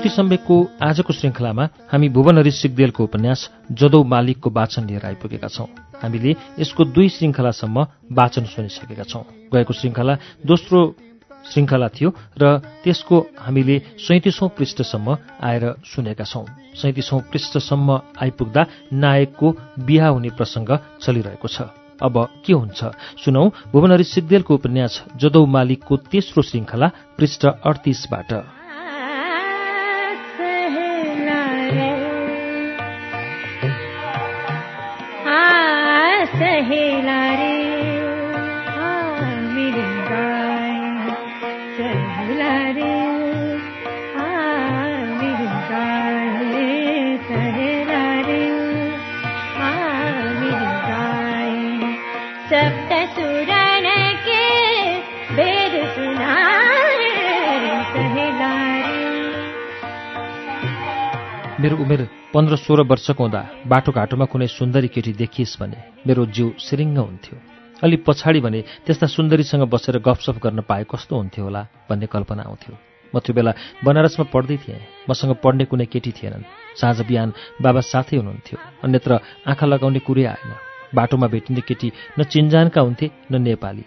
श्रुति सम्वेकको आजको श्रृङ्खलामा हामी भुवनहरी सिगदेलको उपन्यास जदौ मालिकको वाचन लिएर आइपुगेका छौं। हामीले यसको दुई श्रृङ्खलासम्म वाचन सुनिसकेका छौं। गएको श्रृङ्खला दोस्रो श्रृङ्खला थियो र त्यसको हामीले सैतिसौँ पृष्ठसम्म आएर सुनेका छौं। सैतिसौँ पृष्ठसम्म आइपुग्दा नायकको बिहा हुने प्रसङ्ग चलिरहेको छ। अब के हुन्छ? सुनौ भुवनहरी सिगदेलको उपन्यास जदौ मालिकको तेस्रो श्रृङ्खला पृष्ठ अडतिसबाट। मेरो उमेर पन्ध्र सोह्र वर्षको हुँदा बाटोघाटोमा कुनै सुन्दरी केटी देखिएस् भने मेरो जिउ सिरिङ्ग हुन्थ्यो। अलि पछाडि भने त्यस्ता सुन्दरीसँग बसेर गफसफ गर्न पाए कस्तो हुन्थ्यो होला भन्ने कल्पना आउँथ्यो। म त्यो बेला बनारसमा पढ्दै थिएँ। मसँग पढ्ने कुनै केटी थिएनन्। साँझ बिहान बाबा साथै हुनुहुन्थ्यो। अन्यत्र आँखा लगाउने कुरै आएन। बाटोमा भेटिने केटी न चिन्जानका हुन्थे न नेपाली।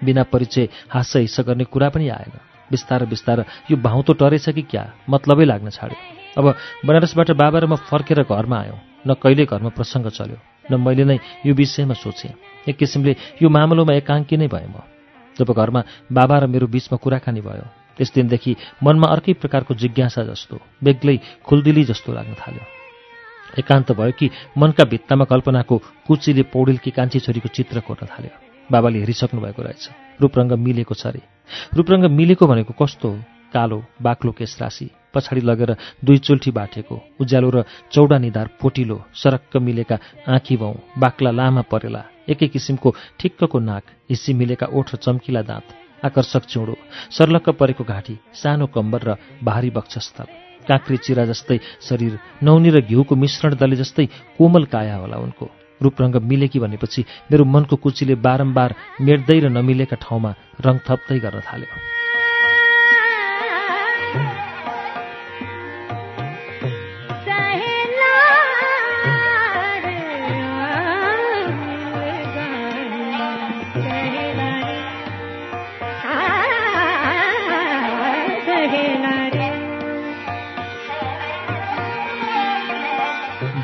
बिना परिचय हाँस्य हिस्सा गर्ने कुरा पनि आएन। बिस्तार बिस्तार यो भाउतो टरेछ कि क्या? मतलबै लाग्न छाड्यो। अब बनारसबाट बाबा र म फर्केर घरमा आयौँ। न कहिले घरमा प्रसङ्ग चल्यो न मैले नै यो विषयमा सोचेँ। एक किसिमले यो मामलोमा एकाङ्की नै भएँ म। जब घरमा बाबा र मेरो बिचमा कुराकानी भयो त्यस दिनदेखि मनमा अर्कै प्रकारको जिज्ञासा जस्तो बेग्लै खुल्दिली जस्तो लाग्न थाल्यो। एकान्त भयो कि मनका भित्तामा कल्पनाको कुचीले पौडेलकी कान्छी छोरीको चित्र कोर्न थाल्यो। बाबाले हेरिसक्नु भएको रहेछ। रूपरङ्ग मिलेको छ अरे। रूपरङ्ग मिलेको भनेको कस्तो हो? कालो बाक्लो केस राशि पछाडि लगेर दुई चुल्ठी बाटेको उज्यालो र चौडा निधार पोटिलो सरक्क मिलेका आँखी भाउ बाक्ला लामा परेला एकै किसिमको ठिक्कको नाक हिस्सी मिलेका ओठ र चम्किला दाँत आकर्षक चौडो सर्लक्क परेको घाँटी सानो कम्बर र भारी वक्षस्थल काँक्री चिरा जस्तै शरीर नौनी र घिउको मिश्रण दले जस्तै कोमल काया होला उनको रूपरङ्ग मिलेकी भनेपछि मेरो मनको कुचीले बारम्बार मेट्दै र नमिलेका ठाउँमा रङ थप्दै गर्न थाल्यो।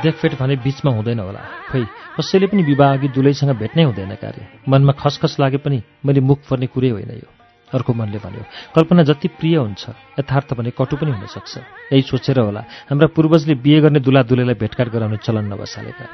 देखफेट भने बीचमा हुँदैन होला। खै कसैले पनि विवाह अघि दुलैसँग भेट्नै हुँदैन कार्य। मनमा खसखस लागे पनि मैले मुख पर्ने कुरै होइन यो। अर्को मनले भन्यो कल्पना जति प्रिय हुन्छ यथार्थ भने कटु पनि हुन सक्छ यही सोचेर होला हाम्रा पूर्वजले बिहे गर्ने दुला दुलेलाई भेटघाट गराउने चलन नबसालेका।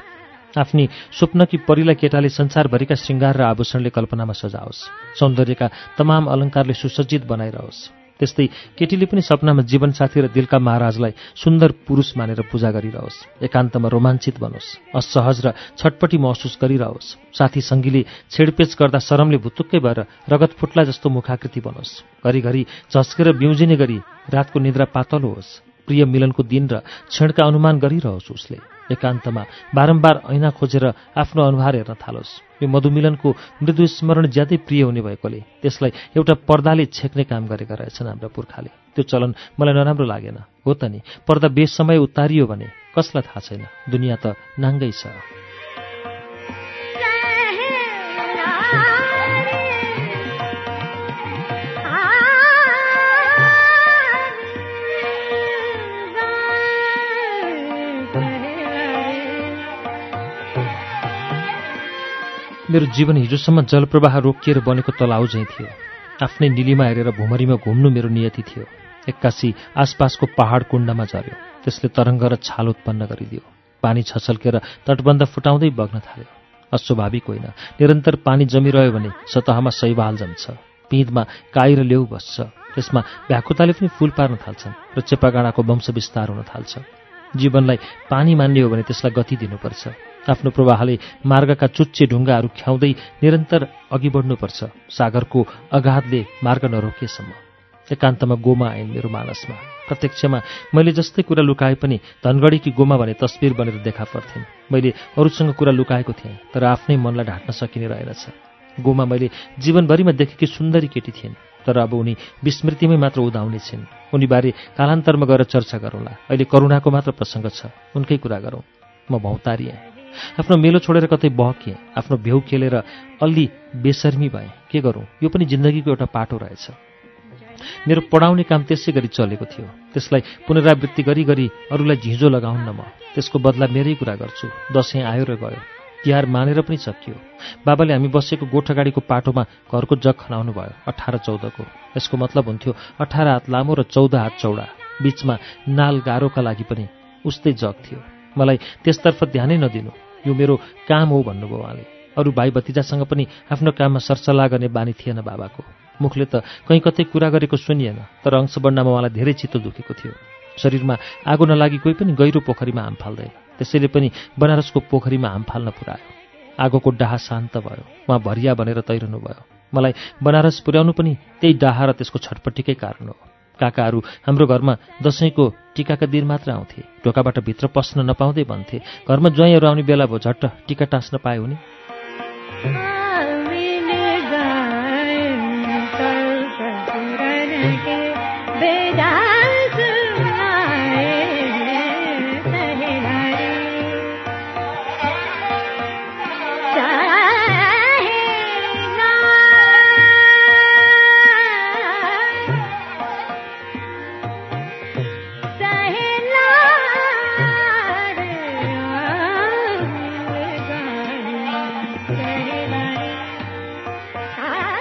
आफ्नी स्वप्नकी परिला केटाले संसारभरिका श्रृङ्गार र आभूषणले कल्पनामा सजाओस्। सौन्दर्यका तमाम अलङ्कारले सुसज्जित बनाइरहोस्। त्यस्तै केटीले पनि सपनामा जीवनसाथी र दिलका महाराजलाई सुन्दर पुरुष मानेर पूजा गरिरहोस्। एकान्तमा रोमाञ्चित बनोस्। असहज र छटपटी महसुस गरिरहोस्। साथी सङ्गीले छेडपेच गर्दा शरमले भुतुक्कै भएर रगत फुट्ला जस्तो मुखाकृति बनोस्। घरिघरि झस्केर बिउजिने गरी रातको निद्रा पातलो होस्। प्रिय मिलनको दिन र क्षणका अनुमान गरिरहोस् उसले। एकान्तमा। बारम्बार ऐना खोजेर आफ्नो अनुहार हेर्न थालोस्। यो मधुमिलनको मृदु स्मरण ज्यादै प्रिय हुने भएकोले त्यसलाई एउटा पर्दाले छेक्ने काम गरेका रहेछन् हाम्रा पुर्खाले। त्यो चलन मलाई नराम्रो लागेन। हो त नि पर्दा बेसमय उतारियो भने कसलाई थाहा छैन? दुनियाँ त नाङ्गै छ। मेरो जीवन हिजोसम्म जलप्रवाह रोकिएर बनेको तलाउ झैँ थियो। आफ्नै निलीमा हेरेर भुमरीमा घुम्नु मेरो नियति थियो। एक्कासी आसपासको पहाड कुण्डमा झऱ्यो। त्यसले तरङ्ग र छाल उत्पन्न गरिदियो। पानी छछल्केर तटबन्ध फुटाउँदै बग्न थाल्यो। अस्वाभाविक होइन। निरन्तर पानी जमिरह्यो भने सतहमा शैवाल जम्छ। पिँधमा काई र लेउ बस्छ। त्यसमा भ्याकुताले पनि फूल पार्न थाल्छन् र चेपागाडाको वंश विस्तार हुन थाल्छ। जीवनलाई पानी मान्ने हो भने त्यसलाई गति दिनुपर्छ। आफ्नो प्रवाहले मार्गका चुच्चे ढुङ्गाहरू ख्याउँदै निरन्तर अघि बढ्नुपर्छ। सागरको अगाधले मार्ग नरोकिएसम्म। एकान्तमा गोमा आइन् मेरो मानसमा। प्रत्यक्षमा मैले जस्तै कुरा लुकाए पनि धनगढीकी गोमा भने तस्बिर बनेर देखा पर्थिन्। मैले अरूसँग कुरा लुकाएको थिएँ तर आफ्नै मनलाई ढाँट्न सकिने रहेनछ। गोमा मैले जीवनभरिमा देखेकी सुन्दरी केटी थिइन्। तर अब उनी विस्मृतिमै मात्र उदाउने छिन्। उनीबारे कालान्तरमा गएर चर्चा गरौँला। अहिले करुणाको मात्र प्रसङ्ग छ। उनकै कुरा गरौँ। म भौतारिएँ आफ्नो मेलो छोडेर कतै बहकिएँ आफ्नो भ्यौ खेलेर अलि बेसर्मी भएँ। के गरौँ? यो पनि जिन्दगीको एउटा पाटो रहेछ। मेरो पढाउने काम त्यसै गरी चलेको थियो। त्यसलाई पुनरावृत्ति गरी गरी अरूलाई झिँजो लगाउन्न म। त्यसको बदला मेरै कुरा गर्छु। दसैँ आयो र गयो। तिहार मानेर पनि सकियो। बाबाले हामी बसेको गोठगाडीको पाटोमा घरको जग खनाउनु भयो अठार चौधको। यसको मतलब हुन्थ्यो अठार हात लामो र चौध हात चौडा। बीचमा नाल गाह्रोका लागि पनि उस्तै जग थियो। मलाई त्यसतर्फ ध्यानै नदिनु। यो मेरो काम हो भन्नुभयो उहाँले। अरू भाइ भतिजासँग पनि आफ्नो काममा सरसल्लाह गर्ने बानी थिएन बाबाको। मुखले त कहीँ कतै कुरा गरेको सुनिएन तर अंश बढ्नमा उहाँलाई धेरै चित्त दुखेको थियो। शरीरमा आगो नलागी कोही पनि गहिरो पोखरीमा हाम फाल्दैन। त्यसैले पनि बनारसको पोखरीमा हाम फाल्न पुऱ्यायो। आगोको डाहा शान्त भयो। उहाँ भरिया भनेर तैरनु भयो मलाई बनारस पुर्याउनु पनि त्यही डाहा र त्यसको छटपट्टिकै कारण हो। काकाहरू हाम्रो घरमा दसैँको टिकाका दिन मात्र आउँथे। ढोकाबाट भित्र पस्न नपाउँदै भन्थे। घरमा ज्वाइँहरू आउने बेला भयो झट्ट टिका टाँस्न पायो भने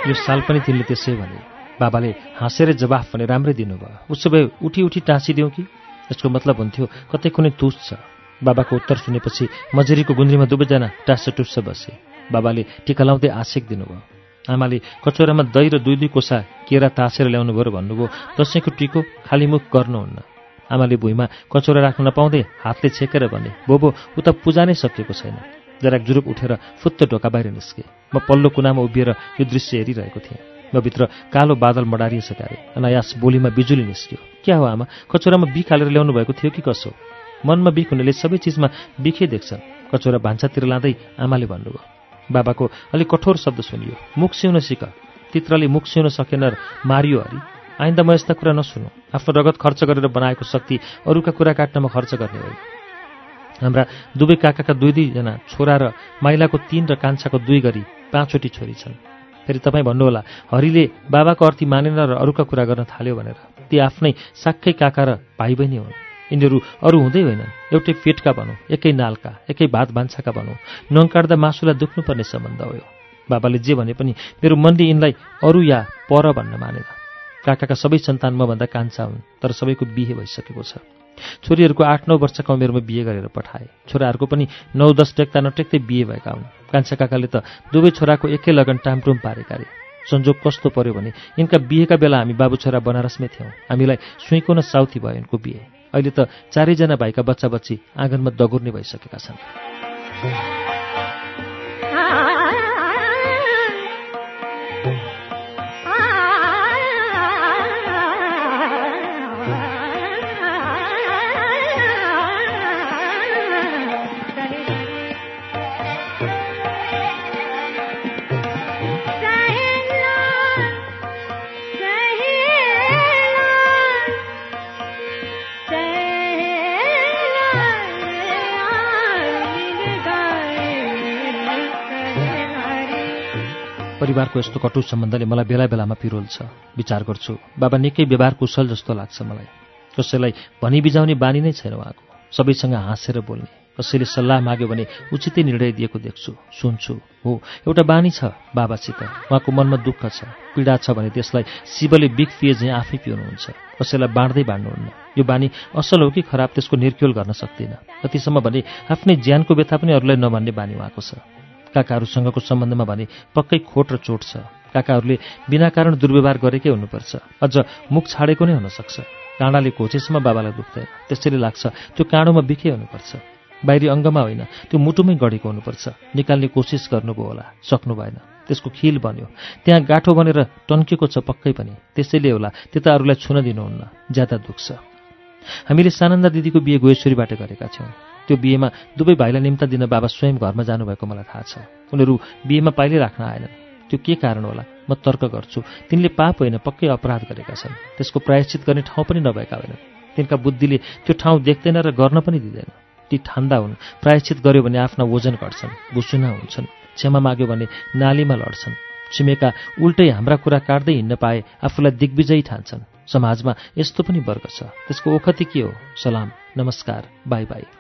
यो साल पनि तिमीले त्यसै भने। बाबाले हाँसेर जवाफ भने राम्रै दिनुभयो। उसो भए उठी उठी टाँसिदिउँ कि? यसको मतलब हुन्थ्यो कतै कुनै तुस छ। बाबाको उत्तर सुनेपछि मजेरीको गुन्द्रीमा दुवैजना टाँस टुस्स बसे। बाबाले टिका लाउँदै आशेक दिनुभयो। आमाले कचौरामा दही र दुई दुई कोसा केरा तासेर ल्याउनु भयो र भन्नुभयो दसैँको टिको खाली मुख गर्नुहुन्न। आमाले भुइँमा कचौरा राख्न नपाउँदै हातले छेकेर भने बोबो उता पूजा नै सकिएको छैन। जराक जुरुप उठेर फुत्त ढोका बाहिर निस्के। म पल्लो कुनामा उभिएर यो दृश्य हेरिरहेको थिएँ। म भित्र कालो बादल मडारिएछ क्यारे अनायास बोलीमा बिजुली निस्क्यो। क्या हो आमा? कचौरामा बिख हालेर ल्याउनु भएको थियो कि कसो? मनमा बिख हुनेले सबै चिजमा बिखै देख्छन्। कचौरा भान्सातिर लाँदै आमाले भन्नुभयो बाबाको अलिक कठोर शब्द सुनियो। मुख सिउन सिक। तित्रले मुख सिउन सकेन मारियो हरि आइन्दा म यस्ता कुरा नसुनु। आफ्नो रगत खर्च गरेर बनाएको शक्ति अरूका कुरा काट्नमा खर्च गर्ने होइन हाम्रा दुवै काकाका दुई दुईजना छोरा र माइलाको तीन र कान्छाको दुई गरी पाँचवटी छोरी छन्। फेरि तपाईँ भन्नुहोला हरिले बाबाको अर्थी मानेन र अरूका कुरा गर्न थाल्यो भनेर। ती आफ्नै साक्कै काका र भाइ बहिनी हुन्। यिनीहरू अरू हुँदै होइनन्। एउटै पेटका भनौँ एकै नालका एकै भात भान्साका भनौँ। नङ काट्दा मासुलाई दुख्नुपर्ने सम्बन्ध हो। बाबाले जे भने पनि मेरो मनले यिनलाई अरू या पर भन्न मानेन। काकाका सबै सन्तान मभन्दा कान्छा हुन् तर सबैको बिहे भइसकेको छ। छोरीहरूको आठ नौ वर्षका उमेरमा बिहे गरेर पठाए। छोराहरूको पनि नौ दस टेक्दा नटेक्दै बिहे भएका हुन्। कान्छा काकाले त दुवै छोराको एकै लगन टामटुम पारेका रे। संजोग कस्तो पर्यो भने यिनका बिहेका बेला हामी बाबु छोरा बनारसमै थियौँ। हामीलाई सुइँको न साउथी भयो यिनको बिहे। अहिले त चारैजना भाइका बच्चा बच्ची आँगनमा दगुर्ने भइसकेका छन्। परिवारको यस्तो कटु सम्बन्धले मलाई बेला बेलामा पिरोल्छ। विचार गर्छु बाबा निकै व्यवहार कुशल जस्तो लाग्छ मलाई। कसैलाई भनी बिजाउने बानी नै छैन उहाँको। सबैसँग हाँसेर बोल्ने। कसैले सल्लाह माग्यो भने उचितै निर्णय दिएको देख्छु सुन्छु। हो एउटा बानी छ बाबासित। उहाँको मनमा दुःख छ पीडा छ भने त्यसलाई शिवले बिग पिए चाहिँ आफै पिउनुहुन्छ। कसैलाई बाँड्दै बाँड्नुहुन्न। यो बानी असल हो कि खराब त्यसको निर्क्योल गर्न सक्दिनँ। कतिसम्म भने आफ्नै ज्यानको व्यथा पनि अरूलाई नभन्ने बानी उहाँको छ। काकाहरूसँगको सम्बन्धमा भने पक्कै खोट र चोट छ। काकाहरूले बिना कारण दुर्व्यवहार गरेकै हुनुपर्छ। अझ मुख छाडेको नै हुनसक्छ। काँडाले घोचेसम्म बाबालाई दुख्दैन त्यसैले लाग्छ त्यो काँडोमा बिखे हुनुपर्छ। बाहिरी अङ्गमा होइन त्यो मुटुमै गढेको हुनुपर्छ। निकाल्ने कोसिस गर्नुभयो होला। सक्नु भएन। त्यसको खिल बन्यो। त्यहाँ गाँठो बनेर टन्केको छ पक्कै पनि। त्यसैले होला त्यता अरूलाई छुन दिनुहुन्न। ज्यादा दुख्छ। हामीले सानन्दा दिदीको बिहे गोएश्वरीबाट गरेका छौँ। त्यो बिहेमा दुवै भाइलाई निम्ता दिन बाबा स्वयं घरमा जानुभएको मलाई थाहा छ। उनीहरू बिहेमा पाइलै राख्न आएनन्। त्यो के कारण होला? म तर्क गर्छु। तिनले पाप होइन पक्कै अपराध गरेका छन्। त्यसको प्रायश्चित गर्ने ठाउँ पनि नभएका होइनन्। तिनका बुद्धिले त्यो ठाउँ देख्दैन र गर्न पनि दिँदैन। ती ठान्दा हुन्। प्रायश्चित गर्यो भने आफ्ना वजन घट्छन् भुसुना हुन्छन्। क्षमा माग्यो भने नालीमा लड्छन्। छिमेका उल्टै हाम्रा कुरा काट्दै हिँड्न पाए आफूलाई दिग्विजयी ठान्छन्। समाजमा यस्तो पनि वर्ग छ। त्यसको ओखति के हो? सलाम नमस्कार बाई बाई।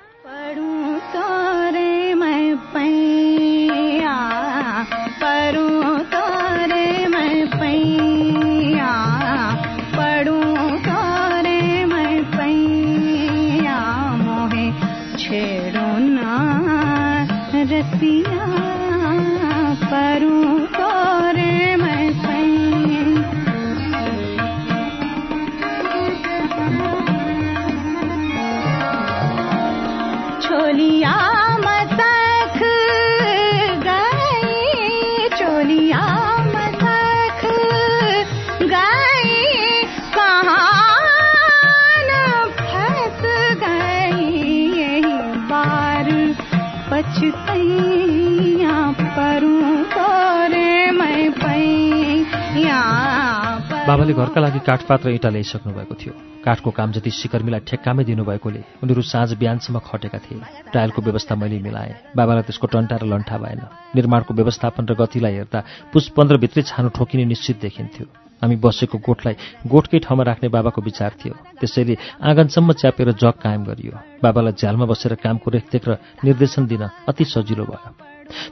बाबाले घरका लागि काठपात र इँटा ल्याइसक्नु भएको थियो। काठको काम जति सिकर्मीलाई ठेक्कामै दिनुभएकोले उनीहरू साँझ बिहानसम्म खटेका थिए। टायलको व्यवस्था मैले मिलाएँ। बाबालाई त्यसको टन्टा र लन्ठा भएन। निर्माणको व्यवस्थापन र गतिलाई हेर्दा पुस पन्ध्रभित्रै छानो ठोकिने निश्चित देखिन्थ्यो। हामी बसेको गोठलाई गोठकै ठाउँमा राख्ने बाबाको विचार थियो। त्यसैले आँगनसम्म च्यापेर जग कायम गरियो। बाबालाई झ्यालमा बसेर कामको रेखदेख र निर्देशन दिन अति सजिलो भयो।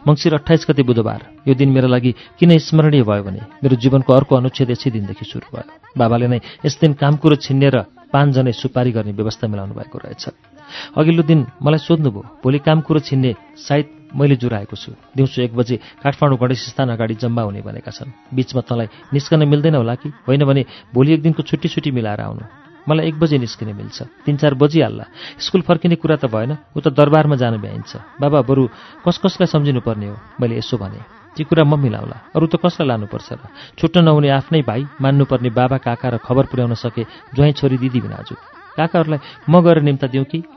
मङ्सिर अठाइस गते बुधबार यो दिन मेरो लागि किन स्मरणीय भयो भने मेरो जीवनको अर्को अनुच्छेद यसै दिनदेखि सुरु भयो। बाबाले नै यस दिन काम कुरो छिन्नेर पाँचजनै सुपारी गर्ने व्यवस्था मिलाउनु भएको रहेछ। अघिल्लो दिन मलाई सोध्नुभयो भोलि काम कुरो छिन्ने सायद मैले जुराएको छु। दिउँसो एक बजे काठमाडौँ गणेश स्थान अगाडि जम्मा हुने भनेका छन्। बिचमा तँलाई निस्कन मिल्दैन होला कि? होइन भने भोलि एक दिनको छुट्टी छुट्टी मिलाएर आउनु। मलाई एक बजे निस्किने मिल्छ। तिन चार बजिहाल्ला। स्कुल फर्किने कुरा त भएन। उता दरबारमा जानु भ्याइन्छ। बाबा बरु कस कसलाई सम्झिनु पर्ने हो? मैले यसो भने। ती कुरा म मिलाउला। अरू त कसलाई लानुपर्छ र? छुट्न नहुने आफ्नै भाइ मान्नुपर्ने बाबा काका र खबर पुर्याउन सके ज्वाइँ छोरी दिदी बिनाजु। काकाहरूलाई म गएर निम्ता दिउँ कि?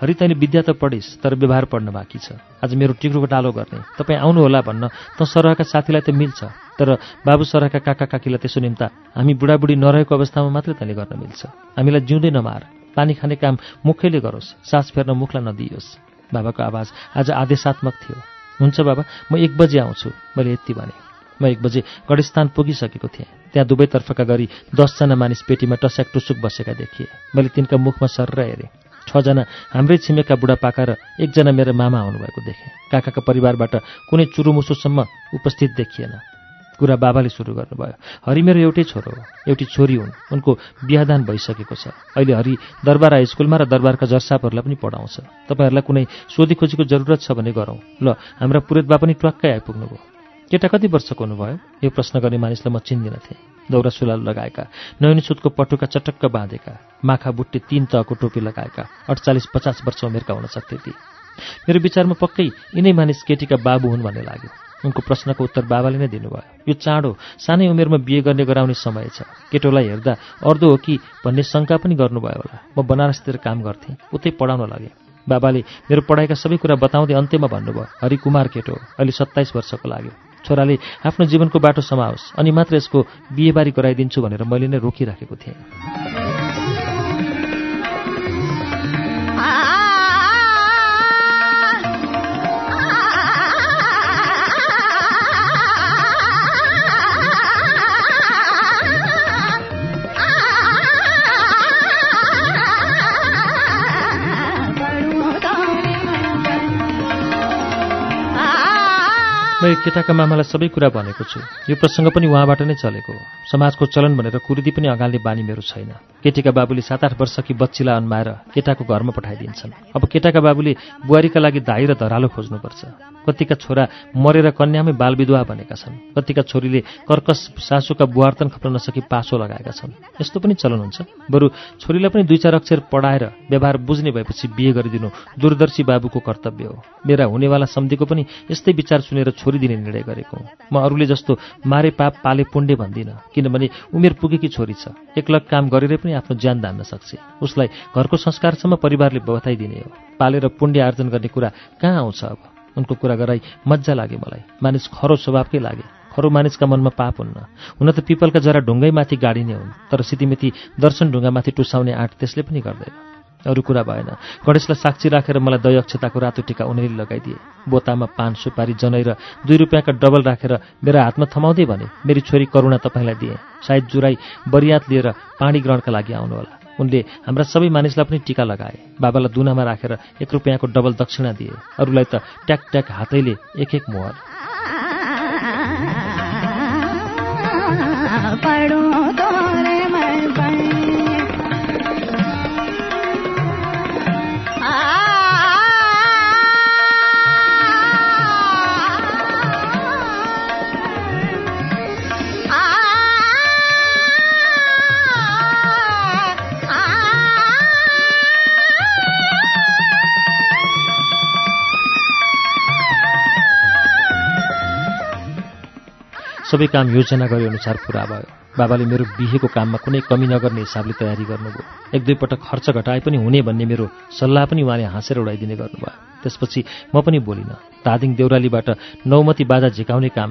हरि तैँले विद्या त पढिस् तर व्यवहार पढ्न बाँकी छ। आज मेरो टिक्रोको डालो गर्ने। तपाईँ आउनुहोला भन्न त सरहका साथीलाई त मिल्छ। तर बाबु सरहका काका काकीलाई त्यसो निम्ता हामी बुढाबुढी नरहेको अवस्थामा मात्रै तैँले गर्न मिल्छ। हामीलाई जिउँदै नमार। पानी खाने काम मुखैले गरोस्। सास फेर्न मुखलाई नदियोस्। बाबाको आवाज आज आदेशात्मक थियो। हुन्छ बाबा म एक बजे आउँछु। मैले यति भने। म एक बजे गढस्थान पुगिसकेको थिएँ। त्यहाँ दुवैतर्फका गरी दसजना मानिस पेटीमा टस्याक टुसुक बसेका देखिए। मैले तिनका मुखमा सर्र हेरेँ। छजना हाम्रै छिमेका बुढापाका र एकजना मेरो मामा आउनुभएको देखेँ। काकाका परिवारबाट कुनै चुरुमुसुसम्म उपस्थित देखिएन। कुरा बाबाले सुरु गर्नुभयो। हरि मेरो एउटै छोरो हो। एउटी छोरी हुन्। उनको बिहादान भइसकेको छ। अहिले हरि दरबार हाई स्कुलमा र दरबारका जर्सापहरूलाई पनि पढाउँछ। तपाईँहरूलाई कुनै सोधीखोजीको जरुरत छ भने गरौँ। ल हाम्रा पुरेतबा पनि ट्वाक्कै आइपुग्नुभयो। केटा कति वर्षको हुनुभयो? यो प्रश्न गर्ने मानिसलाई म चिन्दिनथेँ दौरा सुलाल लगाएका नयनी सुतको पटुका चटक्क बाँधेका माखा बुट्टे तीन तहको टोपी लगाएका अडचालिस पचास वर्ष उमेरका हुन सक्थे ती। मेरो विचारमा पक्कै यिनै मानिस केटीका बाबु हुन् भन्ने लाग्यो। उनको प्रश्नको उत्तर बाबाले नै दिनुभयो। यो चाँडो सानै उमेरमा बिहे गर्ने गराउने समय छ। केटोलाई हेर्दा अर्दो हो कि भन्ने शङ्का पनि गर्नुभयो होला। म बनारसतिर काम गर्थेँ उतै पढाउन लागेँ। बाबाले मेरो पढाइका सबै कुरा बताउँदै अन्त्यमा भन्नुभयो हरिकुमार केटो अहिले सत्ताइस वर्षको लाग्यो। छोराले आफ्नो जीवनको बाटो समाओस् अनि मात्र यसको बिहेबारी गराइदिन्छु भनेर मैले नै रोकिराखेको थिएँ। मैले केटाका मामालाई सबै कुरा भनेको छु। यो प्रसङ्ग पनि उहाँबाट नै चलेको हो। समाजको चलन भनेर कुर्दी पनि अगाल्ने बानी मेरो छैन। केटीका बाबुले सात आठ वर्षकी बच्चीलाई अन्माएर केटाको घरमा पठाइदिन्छन्। अब केटाका बाबुले बुहारीका लागि धाई र धरालो खोज्नुपर्छ। कतिका छोरा मरेर कन्यामै बालविधवा बनेका छन्। कतिका छोरीले कर्कस सासूका बुहार्तन खप्न नसकी पासो लगाएका छन्। यस्तो पनि चलन हुन्छ। बरु छोरीलाई पनि दुई चार अक्षर पढाएर व्यवहार बुझ्ने भएपछि बिहे गरिदिनु दूरदर्शी बाबुको कर्तव्य हो। मेरा हुनेवाला सम्धिको पनि यस्तै विचार सुनेर छोरी दिने निर्णय गरेको म अरूले जस्तो मारे पाप पाले पुण्य भन्दिनँ। किनभने उमेर पुगेकी छोरी छ। एकलग काम गरेरै पनि आफ्नो ज्यान धान्न सक्छ। उसलाई घरको संस्कारसम्म परिवारले बताइदिने हो। पालेर पुण्य आर्जन गर्ने कुरा कहाँ आउँछ अब? उनको कुरा गराई मजा लागे मलाई। मानिस खरो स्वभावकै लागे। खरो मानिसका मनमा पाप हुन्न। हुन त पिपलका जरा ढुङ्गैमाथि गाडिने हुन् तर सितिमिति दर्शन ढुङ्गामाथि टुसाउने आँट त्यसले पनि गर्दैन। अरू कुरा भएन। गणेशलाई साक्षी राखेर मलाई दय अक्षताको रातो टिका उनीहरूले लगाइदिए। बोतामा पान सुपारी जनै र दुई रुपियाँका डबल राखेर मेरा हातमा थमाउँदै भने मेरी छोरी करुणा तपाईँलाई दिए। सायद जुराई बरियात लिएर पानी ग्रहणका लागि आउनुहोला। उनले हाम्रा सबै मानिसलाई पनि टिका लगाए। बाबालाई दुनामा राखेर एक रुपियाँको डबल दक्षिणा दिए। अरूलाई त ट्याक ट्याक हातैले एक एक मोहर। सबै काम योजना गरे अनुसार पुरा भयो। बाबाले मेरो बिहेको काममा कुनै कमी नगर्ने हिसाबले तयारी गर्नुभयो। एक दुईपटक खर्च घटाए पनि हुने भन्ने मेरो सल्लाह पनि उहाँले हाँसेर उडाइदिने गर्नुभयो। त्यसपछि म पनि बोलिनँ धादिङ देउरालीबाट नौमती बाजा झिकाउने काम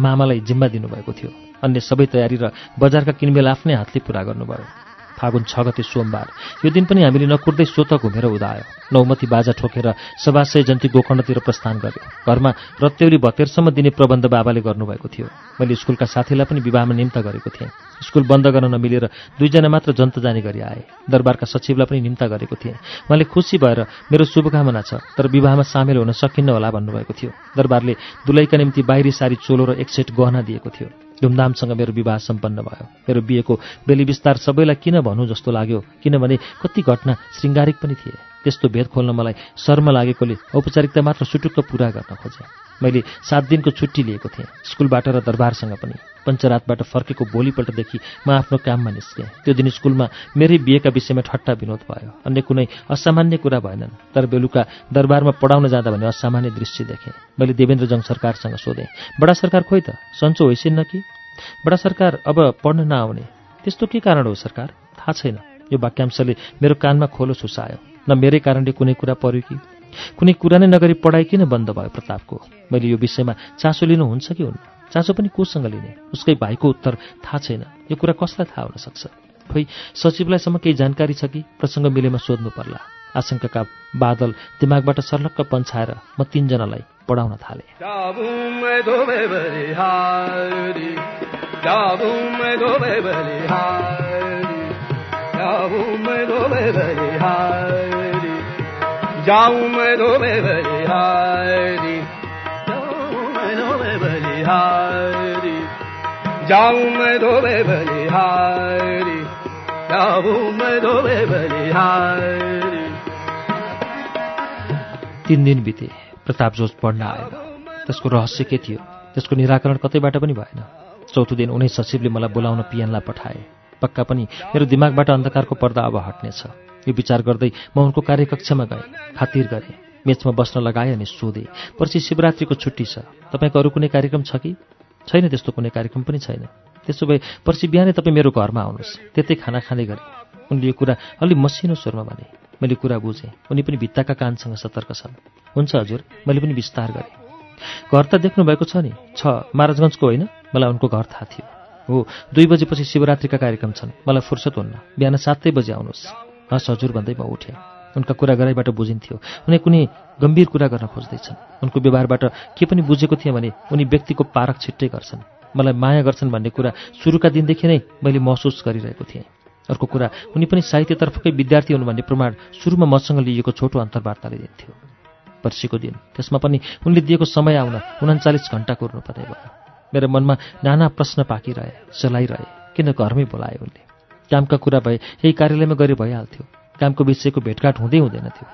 मामालाई जिम्मा दिनुभएको थियो। अन्य सबै तयारी र बजारका किनमेल आफ्नै हातले पुरा गर्नुभयो। फागुन छ गते सोमबार। यो दिन पनि हामीले नकुर्दै स्वत घुमेर उदायो। नौमती बाजा ठोकेर सभाशय जन्ती गोकर्णतिर प्रस्थान गर्यो। घरमा रत्तेउली भतेरसम्म दिने प्रबन्ध बाबाले गर्नुभएको थियो। मैले स्कुलका साथीलाई पनि विवाहमा निम्त गरेको थिएँ। स्कुल बन्द गर्न नमिलेर दुईजना मात्र जन्त जाने गरी आए। दरबारका सचिवलाई पनि निम्ता गरेको थिएँ। उहाँले खुसी भएर मेरो शुभकामना छ तर विवाहमा सामेल हुन सकिन्न होला भन्नुभएको थियो। दरबारले दुलैका निम्ति बाहिरी सारी चोलो र एक सेट गहना दिएको थियो। धुमधामसँग मेरो विवाह सम्पन्न भयो। मेरो बिहेको बेली विस्तार सबैलाई किन भनौँ जस्तो लाग्यो किनभने कति घटना श्रृङ्गारिक पनि थिए। त्यस्तो भेद खोल्न मलाई शर्म लागेकोले औपचारिकता मात्र सुटुक्क पुरा गर्न खोजेँ। मैले सात दिनको छुट्टी लिएको थिएँ। स्कुलबाट र दरबारसँग पनि। पञ्चरातबाट फर्केको भोलिपल्टदेखि म आफ्नो काममा निस्केँ। त्यो दिन स्कुलमा मेरै बिहेका विषयमा ठट्टा विनोद भयो। अन्य कुनै असामान्य कुरा भएनन्। तर बेलुका दरबारमा पढाउन जाँदा भने असामान्य दृश्य देखेँ। मैले देवेन्द्र जङ सरकारसँग सोधेँ बडा सरकार खोइ त? सन्चो होइसिन्न कि? बडा सरकार अब पढ्न नआउने। त्यस्तो के कारण हो सरकार? थाहा छैन। यो वाक्यांशले मेरो कानमा खोलो सुसायो। न मेरै कारणले कुनै कुरा पर्यो कि? कुनै कुरा नै नगरी पढाइ किन बन्द भयो प्रतापको? मैले यो विषयमा चासो लिनु हुन्छ कि हुन्न? चासो पनि कोसँग लिने? उसकै भाइको उत्तर थाहा छैन। यो कुरा कसलाई थाहा हुन सक्छ? खोइ सचिवलाईसम्म केही जानकारी छ कि? प्रसङ्ग मिलेमा सोध्नु पर्ला। आशंकाका बादल दिमागबाट सर्लक्क पन्छाएर म तिनजनालाई पढाउन थालेँ। जाऊं मैं दो बलिहारी जाऊं मैं दो बलिहारी जाऊं मैं दो बलिहारी जाऊं मैं दो बलिहारी। तिन दिन बिते प्रताप जोज पढ्न आएन त्यसको रहस्य के थियो? त्यसको निराकरण कतैबाट पनि भएन। चौथो दिन उनै सचिवले मलाई बोलाउन पिएनलाई पठाए। पक्का पनि मेरो दिमागबाट अन्धकारको पर्दा अब हट्नेछ। यो विचार गर्दै म उनको कार्यकक्षमा गएँ खातिर गरेँ। मेचमा बस्न लगाएँ अनि सोधेँ पर्सि शिवरात्रिको छुट्टी छ तपाईँको अरू कुनै कार्यक्रम छ कि? छैन त्यस्तो कुनै कार्यक्रम पनि छैन। त्यसो भए पर्सि बिहानै तपाईँ मेरो घरमा आउनुहोस्। त्यतै खाना खाँदै गरेँ। उनले यो कुरा अलि मसिनो स्वरमा भने। मैले कुरा बुझेँ। उनी पनि भित्ताका कानसँग सतर्क छन्। हुन्छ हजुर मैले पनि विस्तार गरेँ। घर त देख्नुभएको छ नि। छ महाराजगञ्जको होइन? मलाई उनको घर थाहा थियो। हो दुई बजेपछि शिवरात्रिका कार्यक्रम छन्। मलाई फुर्सद हुन्न। बिहान सातै बजे आउनुहोस्। हस् हजुर भन्दै म उठेँ। उनका कुरा गराइबाट बुझिन्थ्यो। उनी कुनै गम्भीर कुरा गर्न खोज्दैछन्। उनको व्यवहारबाट के पनि बुझेको थिएँ भने उनी व्यक्तिको पारक छिट्टै गर्छन्। मलाई माया गर्छन् भन्ने कुरा सुरुका दिनदेखि नै मैले महसुस गरिरहेको थिएँ। अर्को कुरा उनी पनि साहित्यतर्फकै विद्यार्थी हुन् भन्ने प्रमाण सुरुमा मसँग लिएको छोटो अन्तर्वार्ताले दिन्थ्यो। पर्सिको दिन त्यसमा पनि उनले दिएको समय आउन उन्चालिस घन्टा कुर्नुपर्ने भयो। मेरो मनमा नाना प्रश्न पाकिरहे चलाइरहे किन घरमै बोलाए उनले? कामका कुरा भए यही कार्यालयमा गरे भइहाल्थ्यो। कामको विषयको भेटघाट हुँदै हुँदैन थियो।